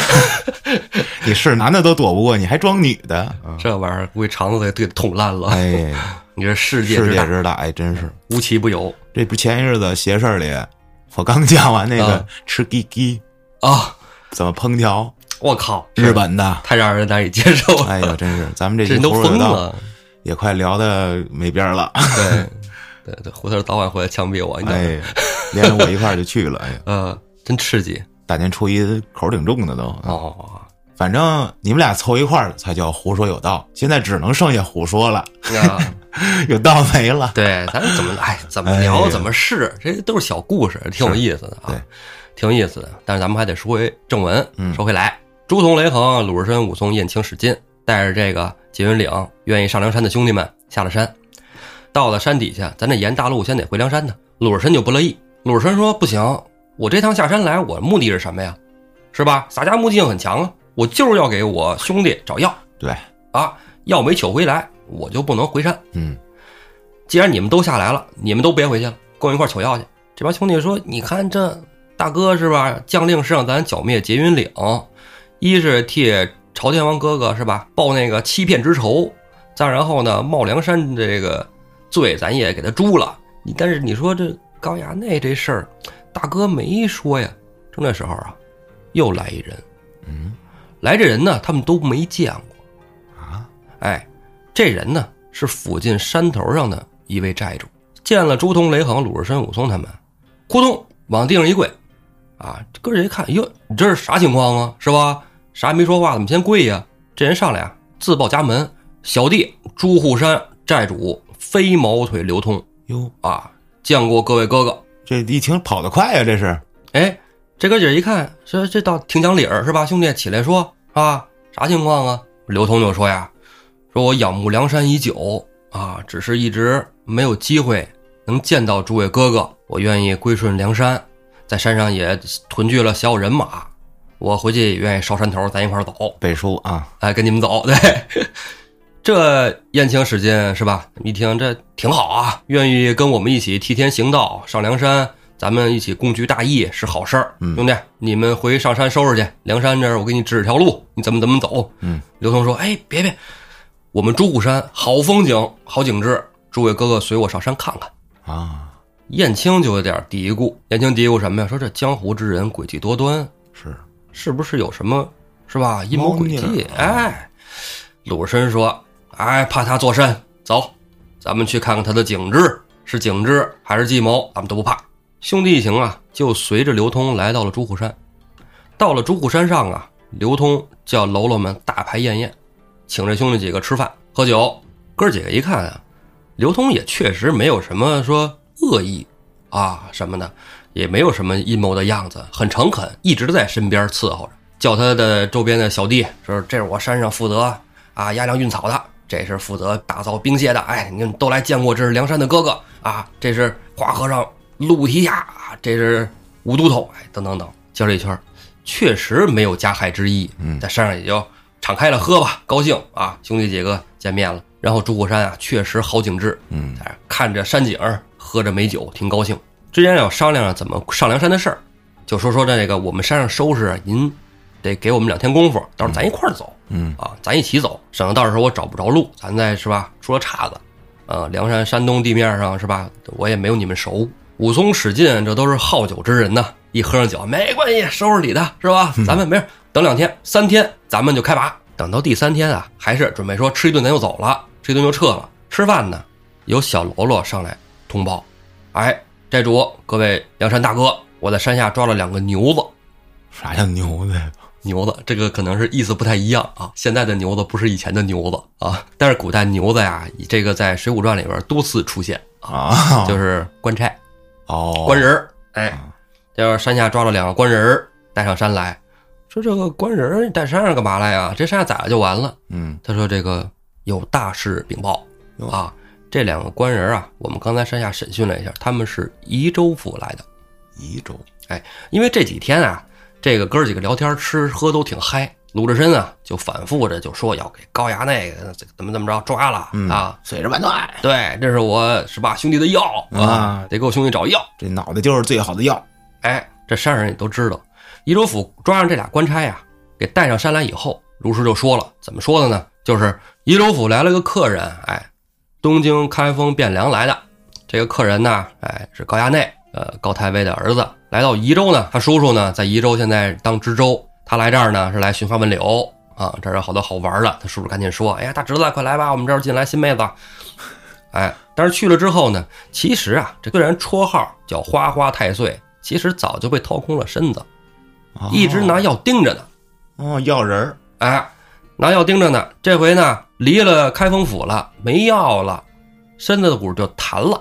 你是男的都躲不过，你还装女的？啊这玩意儿估计肠子得对捅烂了。哎，你这世界之大，世界之大，哎，真是。无奇不有这不前一日子邪事儿里，我刚讲完那个啊吃鸡鸡啊！怎么烹调，我靠，日本的。太让人难以接受了，哎呦，真是，咱们这期这人都疯了。也快聊的没边儿了。对，对对，胡头早晚回来枪毙我？哎，连着我一块儿就去了。哎呀，呃，真刺激大年初一口挺重的都。哦。反正你们俩凑一块儿才叫胡说有道，现在只能剩下胡说了，啊 有道没了。对，咱怎么哎怎么哎聊呀怎么试，这都是小故事，挺有意思的啊，挺有意思的。但是咱们还得说回正文，嗯说回来，朱仝、雷横、鲁智深、武松、燕青、史进带着这个缙云岭愿意上梁山的兄弟们下了山，到了山底下，咱这沿大路先得回梁山呢。鲁智深就不乐意，鲁智深说不行，我这趟下山来，我目的是什么呀？是吧？洒家目的性很强啊，我就是要给我兄弟找药对，啊，药没取回来，我就不能回山。嗯，既然你们都下来了，你们都别回去了，跟我一块儿取药去。这帮兄弟说：“你看这大哥是吧？将令是让咱剿灭劫云岭，一是替朝天王哥哥是吧报那个欺骗之仇，再然后呢冒梁山这个罪，咱也给他诛了。你但是你说这高衙内这事儿，大哥没说呀。正这时候啊，又来一人，嗯，来这人呢，他们都没见过。啊，哎，这人呢是附近山头上的一位寨主，见了朱仝、雷横、鲁智深、武松他们，扑通往地上一跪，啊，这哥儿一看，哟，你这是啥情况啊？是吧？啥也没说话，怎么先跪呀？这人上来啊，自报家门，小弟朱户山寨主飞毛腿刘通哟，啊，见过各位哥哥。这一听跑得快呀，这是。哎，这哥几儿一看，说这倒挺讲理儿是吧？兄弟，起来说啊，啥情况啊？刘通就说呀，说我仰慕梁山已久啊，只是一直没有机会能见到诸位哥哥，我愿意归顺梁山，在山上也屯聚了小有人马，我回去也愿意烧山头，咱一块儿走。背书啊，哎，跟你们走。对，这燕青使进是吧？一听这挺好啊，愿意跟我们一起替天行道，上梁山，咱们一起共聚大义是好事儿。嗯兄弟，你们回上山收拾去。梁山这儿我给你指条路，你怎么怎么走。嗯，刘通说：“哎，别别，我们朱虎山好风景，好景致，诸位哥哥随我上山看看。”啊，燕青就有点嘀咕，燕青嘀咕什么呀？说这江湖之人诡计多端，是，是不是有什么是吧阴谋诡计？儿哎，鲁智深说：“哎，怕他作甚？走，咱们去看看他的景致，是景致还是计谋，咱们都不怕。”兄弟一行啊，就随着刘通来到了朱虎山。到了朱虎山上啊，刘通叫喽啰们大排宴宴，请这兄弟几个吃饭喝酒。哥几个一看啊，刘通也确实没有什么说恶意啊什么的，也没有什么阴谋的样子，很诚恳，一直在身边伺候着，叫他的周边的小弟说：“这是我山上负责啊压粮运草的，这是负责打造兵械的。哎，你们都来见过，这是梁山的哥哥啊，这是花和尚陆提辖啊，这是五都头，哎，等等等，叫这一圈儿，确实没有加害之意。嗯在山上也就敞开了喝吧，高兴啊，兄弟几个见面了。然后朱虎山啊，确实好景致，嗯，哎，看着山景儿，喝着美酒，挺高兴。之前要商量着怎么上梁山的事儿，就说说这个我们山上收拾，您得给我们两天功夫，到时候咱一块儿走，嗯啊，咱一起走，省得到时候我找不着路，咱再是吧出了岔子，呃，梁山山东地面上是吧，我也没有你们熟。武松、史进这都是好酒之人呐，一喝上酒没关系，收拾你的是吧？咱们没事，等两天、三天，咱们就开拔。等到第三天啊，还是准备说吃一顿咱就走了，吃一顿就撤了。吃饭呢，有小喽啰上来通报，哎，寨主，各位梁山大哥，我在山下抓了两个牛子。啥叫牛子呀？牛子，这个可能是意思不太一样啊。现在的牛子不是以前的牛子啊，但是古代牛子呀，这个在《水浒传》里边多次出现，啊，就是官差、哦，官人儿。哎，就是山下抓了两个官人儿，带上山来，说这个官人带山上干嘛来呀？这山下宰了就完了。嗯他说这个有大事禀报啊，这两个官人啊，我们刚才山下审讯了一下，他们是宜州府来的。宜州，哎因为这几天啊，这个哥儿几个聊天吃喝都挺嗨，鲁智深啊就反复着就说要给高衙内怎么怎么着抓了、嗯啊，碎尸万段，对，这是我是吧兄弟的药啊啊，得给我兄弟找药。这脑袋就是最好的药。哎，这山上人也都知道，宜州府抓上这俩官差呀，给带上山来以后，卢师就说了，怎么说的呢？就是宜州府来了个客人，哎，东京开封汴梁来的，这个客人呢，哎，是高衙内，呃，高太尉的儿子，来到宜州呢，他叔叔呢在宜州现在当知州，他来这儿呢是来寻花问柳啊，这儿有好多好玩的，他叔叔赶紧说，哎呀，大侄子快来吧，我们这儿进来新妹子，哎，但是去了之后呢，其实啊，这虽然绰号叫花花太岁，其实早就被掏空了身子，哦一直拿药盯着呢。哦药人儿，哎，拿药盯着呢。这回呢，离了开封府了，没药了，身子的骨就弹了，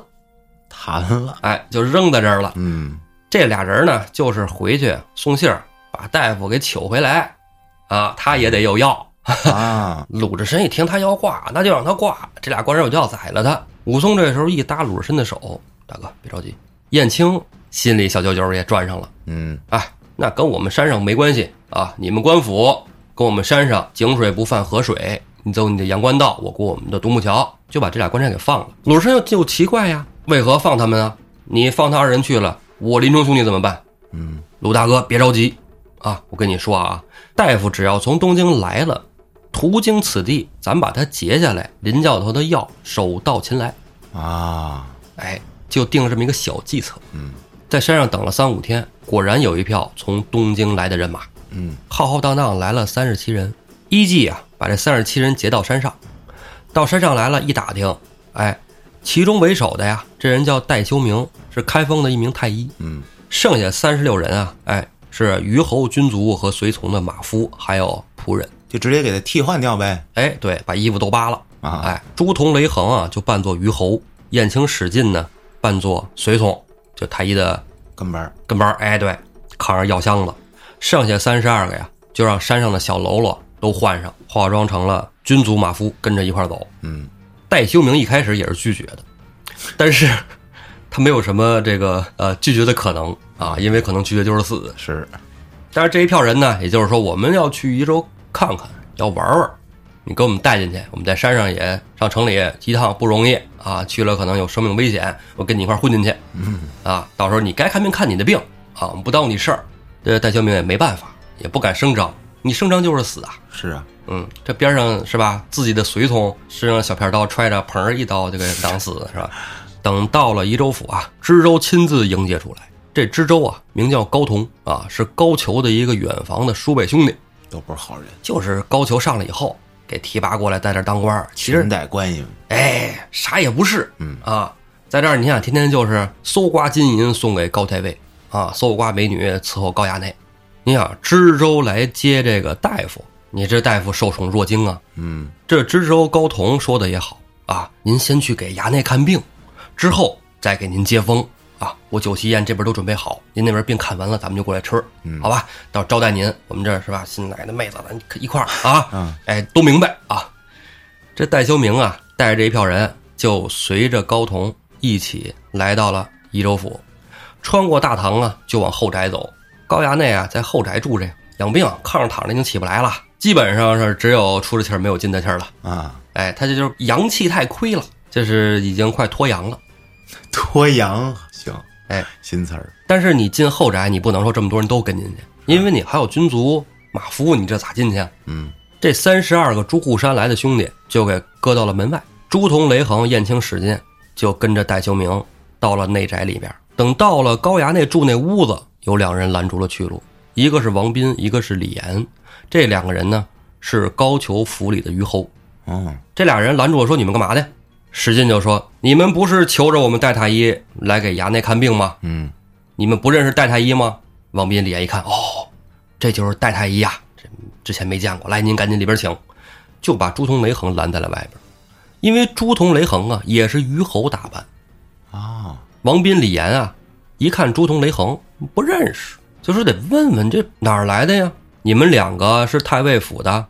弹了。哎，就扔在这儿了。嗯这俩人呢，就是回去送信儿，把大夫给请回来，啊，他也得有药。啊，鲁智深一听他要挂，那就让他挂。这俩官人我就要宰了他。武松这时候一搭鲁智深的手，大哥别着急。燕青心里小九九也转上了，嗯哎，那跟我们山上没关系啊！你们官府跟我们山上井水不犯河水，你走你的阳关道，我过我们的独木桥，就把这俩官差给放了。鲁智深就奇怪呀，为何放他们啊？你放他二人去了，我林冲兄弟怎么办？嗯鲁大哥别着急啊！我跟你说啊，大夫只要从东京来了，途经此地，咱把他截下来，林教头的药手到擒来。啊，哎，就定了这么一个小计策。嗯在山上等了三五天，果然有一票从东京来的人马，嗯浩浩荡荡来了三十七人。一计啊，把这三十七人截到山上，到山上来了，一打听，哎，其中为首的呀，这人叫戴修明，是开封的一名太医。嗯剩下三十六人啊，哎，是虞侯军卒和随从的马夫，还有仆人。就直接给他替换掉呗。哎，对，把衣服都扒了。啊，哎，朱仝、雷横啊，就扮作虞侯；燕青、史进呢，扮作随从，就太医的跟班儿跟班儿。哎，对，扛着药箱子。剩下三十二个呀，就让山上的小喽啰都换上，化妆成了军卒马夫，跟着一块儿走。嗯戴修明一开始也是拒绝的，但是他没有什么这个呃拒绝的可能啊，因为可能拒绝就是死。是，但是这一票人呢，也就是说我们要去宜州看看，要玩玩，你给我们带进去，我们在山上也上城里一趟不容易啊，去了可能有生命危险，我跟你一块混进去，嗯啊，到时候你该看病看你的病啊，我们不耽误你事儿。这戴修明也没办法，也不敢声张，你声张就是死啊。是啊，嗯，这边上是吧？自己的随从身上小片刀揣着，砰儿一刀就给挡死是吧？等到了宜州府啊，知州亲自迎接出来。这知州啊，名叫高同啊，是高俅的一个远房的叔辈兄弟，都不是好人，就是高俅上来以后给提拔过来，在这儿当官儿。其实裙带关系。哎，啥也不是，嗯啊，在这儿你想天天就是搜刮金银送给高太尉啊，搜刮美女伺候高衙内。你想知州来接这个大夫，你这大夫受宠若惊啊。嗯这知州高同说的也好啊，您先去给衙内看病，之后再给您接风啊。我酒席宴这边都准备好，您那边病看完了，咱们就过来吃，嗯好吧？到招待您，我们这是吧？新来的妹子，咱一块儿啊，嗯哎，都明白啊。这戴修明啊，带着这一票人，就随着高同一起来到了宜州府，穿过大堂啊，就往后宅走。高衙内啊，在后宅住着，养病，炕上躺着已经起不来了，基本上是只有出的气儿没有进的气儿了。啊，哎，他这就是阳气太亏了，就是已经快脱阳了。脱阳行，哎，新词儿。但是你进后宅，你不能说这么多人都跟进去，因为你还有军卒马夫，你这咋进去？嗯，这三十二个朱户山来的兄弟就给搁到了门外。朱仝、雷横、燕青、史进就跟着戴修明到了内宅里边。等到了高衙内住那屋子，有两人拦住了去路，一个是王斌，一个是李岩。这两个人呢是高俅府里的虞侯。哦，这俩人拦住我说：“你们干嘛的？”史进就说：“你们不是求着我们戴太医来给衙内看病吗？嗯，你们不认识戴太医吗？”王斌、李岩一看，哦，这就是戴太医呀，这之前没见过。来，您赶紧里边请，就把朱仝、雷横拦在了外边。因为朱仝、雷横啊也是虞侯打扮。啊，王斌、李岩啊，一看朱仝、雷横不认识，就说得问问这哪儿来的呀？你们两个是太尉府的？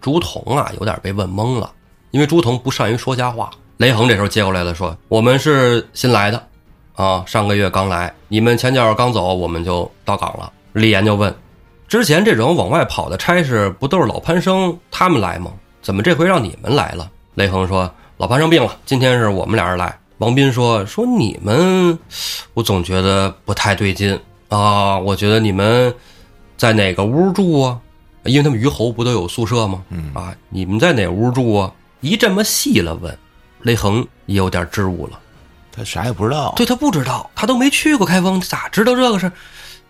朱仝啊，有点被问懵了，因为朱仝不善于说瞎话。雷横这时候接过来了，说：“我们是新来的，啊，上个月刚来，你们前脚刚走，我们就到岗了。”李岩就问：“之前这种往外跑的差事，不都是老潘生他们来吗？怎么这回让你们来了？”雷横说：“老潘生病了，今天是我们俩人来。”王斌说：“说你们，我总觉得不太对劲啊，我觉得你们在哪个屋住啊？因为他们虞侯不都有宿舍吗？嗯啊，你们在哪屋住啊？一这么细了问，雷横也有点支吾了。他啥也不知道。对他不知道，他都没去过开封，咋知道这个事儿？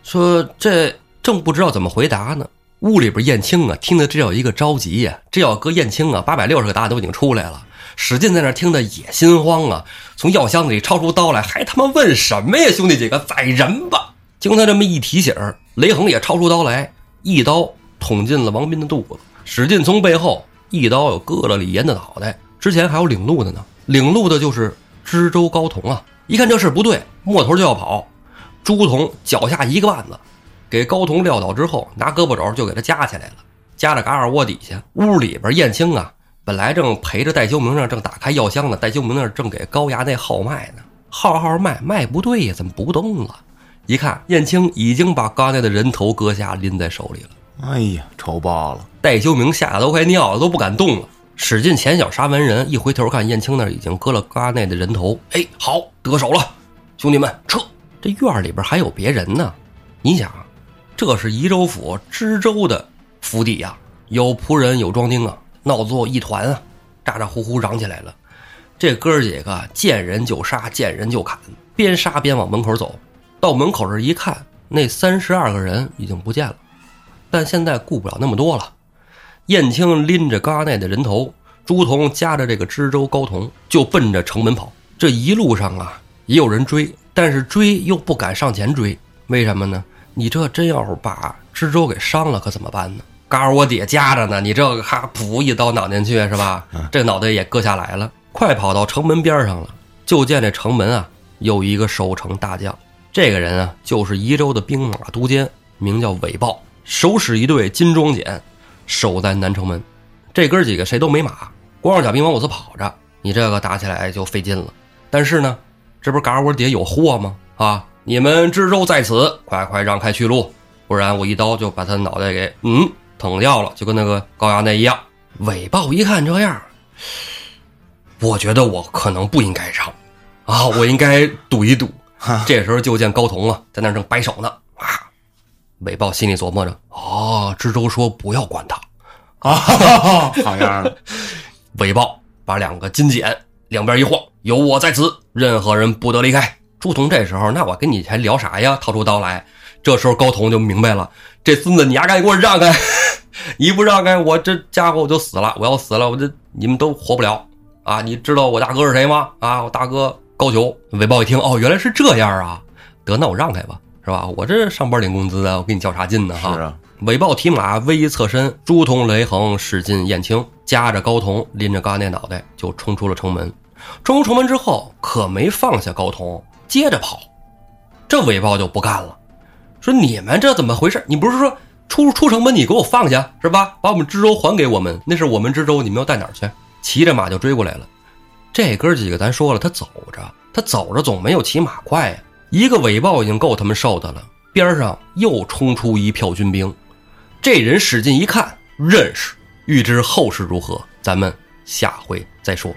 说这正不知道怎么回答呢。屋里边燕青啊，听得这叫一个着急呀、这要搁燕青啊，八百六十个答案都已经出来了。史进在那听得也心慌啊，从药箱子里抄出刀来，还他妈问什么呀？兄弟几个，宰人吧！经他这么一提醒，雷横也抄出刀来，一刀捅进了王斌的肚子。史进从背后一刀又割了李岩的脑袋。之前还有领路的呢，领路的就是知州高同啊。一看这事不对，摸头就要跑。朱仝脚下一个腕子，给高同撂倒之后，拿胳膊肘就给他夹起来了，夹着嘎尔窝底下。屋里边燕青啊，本来正陪着戴修明那儿正打开药箱呢，戴修明那儿正给高衙内号脉呢，号号脉脉不对呀，怎么不动了？一看燕青已经把高衙内的人头割下拎在手里了。哎呀，丑爆了。戴修明吓得都快尿了，都不敢动了。使劲前脚杀完人，一回头看燕青那儿已经割了高衙内的人头。哎，好，得手了，兄弟们撤！这院里边还有别人呢。你想，这是宜州府知州的府邸呀、有仆人，有庄丁啊，闹作一团啊，咋咋呼呼嚷起来了。这哥儿几个见人就杀，见人就砍，边杀边往门口走。到门口这一看，那三十二个人已经不见了。但现在顾不了那么多了。燕青拎着高衙内的人头，朱仝夹着这个知州高同，就奔着城门跑。这一路上啊，也有人追，但是追又不敢上前追，为什么呢？你这真要是把知州给伤了，可怎么办呢？嘎儿窝底下夹着呢，你这个哈噗一刀攮进去是吧？这脑袋也割下来了。快跑到城门边上了，就见这城门啊有一个守城大将，这个人啊就是宜州的兵马都监，名叫韦豹，手使一队金装锏，守在南城门。这哥儿几个谁都没马，光着脚兵往我这跑着，你这个打起来就费劲了。但是呢，这不是嘎儿窝底下有货吗？啊，你们知州在此，快快让开去路，不然我一刀就把他脑袋给嗯捅掉了，就跟那个高衙内一样。韦豹一看这样，我觉得我可能不应该让，啊，我应该赌一赌。这时候就见高同啊，在那儿正摆手呢，啊，韦豹心里琢磨着，哦，知州说不要管他，啊，好样的！韦豹把两个金锏两边一晃，有我在此，任何人不得离开。朱仝这时候，那我跟你还聊啥呀？掏出刀来。这时候高同就明白了，这孙子你丫赶紧给我让开，一不让开，我这家伙我就死了。我要死了，我这你们都活不了啊！你知道我大哥是谁吗？啊，我大哥高俅。韦豹一听，哦，原来是这样啊！得，那我让开吧，是吧？我这上班领工资的，我给你较啥劲呢？哈。是，韦豹提马微一侧身，朱仝、雷横、史进、燕青夹着高同，拎着高那脑袋就冲出了城门。冲出城门之后，可没放下高同，接着跑。这韦豹就不干了，说：“你们这怎么回事？你不是说出出城门你给我放下是吧？把我们知州还给我们，那是我们知州，你们要带哪儿去？”骑着马就追过来了。这哥几个咱说了，他走着，他走着总没有骑马快呀。一个尾豹已经够他们受的了，边上又冲出一票军兵。这人使劲一看，认识。欲知后事如何，咱们下回再说。